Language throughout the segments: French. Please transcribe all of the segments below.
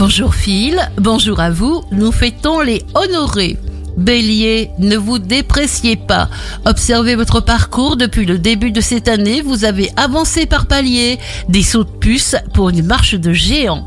Bonjour Phil, bonjour à vous, nous fêtons les honorés. Bélier, ne vous dépréciez pas. Observez votre parcours depuis le début de cette année, vous avez avancé par paliers, des sauts de puce pour une marche de géant.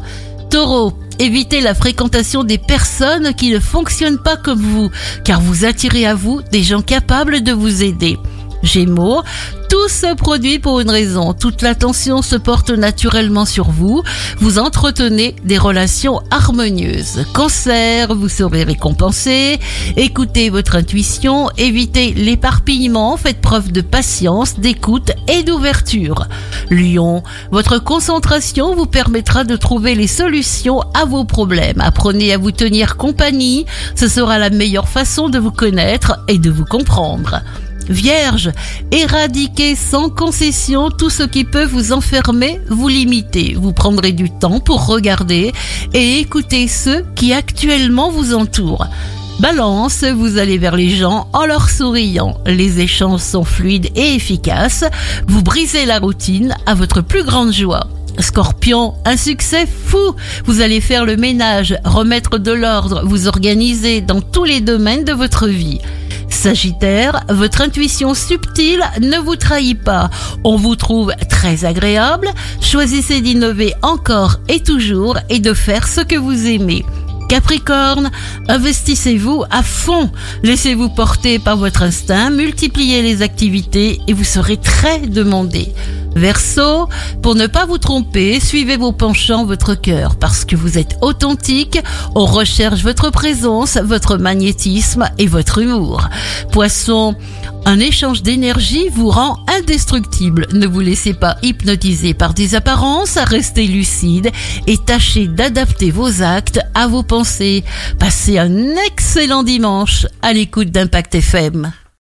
Taureau, évitez la fréquentation des personnes qui ne fonctionnent pas comme vous, car vous attirez à vous des gens capables de vous aider. Gémeaux, tout se produit pour une raison. Toute l'attention se porte naturellement sur vous. Vous entretenez des relations harmonieuses. Cancer, vous serez récompensé. Écoutez votre intuition. Évitez l'éparpillement. Faites preuve de patience, d'écoute et d'ouverture. Lion, votre concentration vous permettra de trouver les solutions à vos problèmes. Apprenez à vous tenir compagnie. Ce sera la meilleure façon de vous connaître et de vous comprendre. Vierge, éradiquez sans concession tout ce qui peut vous enfermer, vous limiter. Vous prendrez du temps pour regarder et écouter ceux qui actuellement vous entourent. Balance, vous allez vers les gens en leur souriant. Les échanges sont fluides et efficaces. Vous brisez la routine à votre plus grande joie. Scorpion, un succès fou. Vous allez faire le ménage, remettre de l'ordre, vous organiser dans tous les domaines de votre vie. Sagittaire, votre intuition subtile ne vous trahit pas. On vous trouve très agréable. Choisissez d'innover encore et toujours et de faire ce que vous aimez. Capricorne, investissez-vous à fond. Laissez-vous porter par votre instinct, multipliez les activités et vous serez très demandé. Verseau, pour ne pas vous tromper, suivez vos penchants, votre cœur, parce que vous êtes authentique, on recherche votre présence, votre magnétisme et votre humour. Poisson, un échange d'énergie vous rend indestructible. Ne vous laissez pas hypnotiser par des apparences, restez lucide et tâchez d'adapter vos actes à vos pensées. Passez un excellent dimanche à l'écoute d'Impact FM.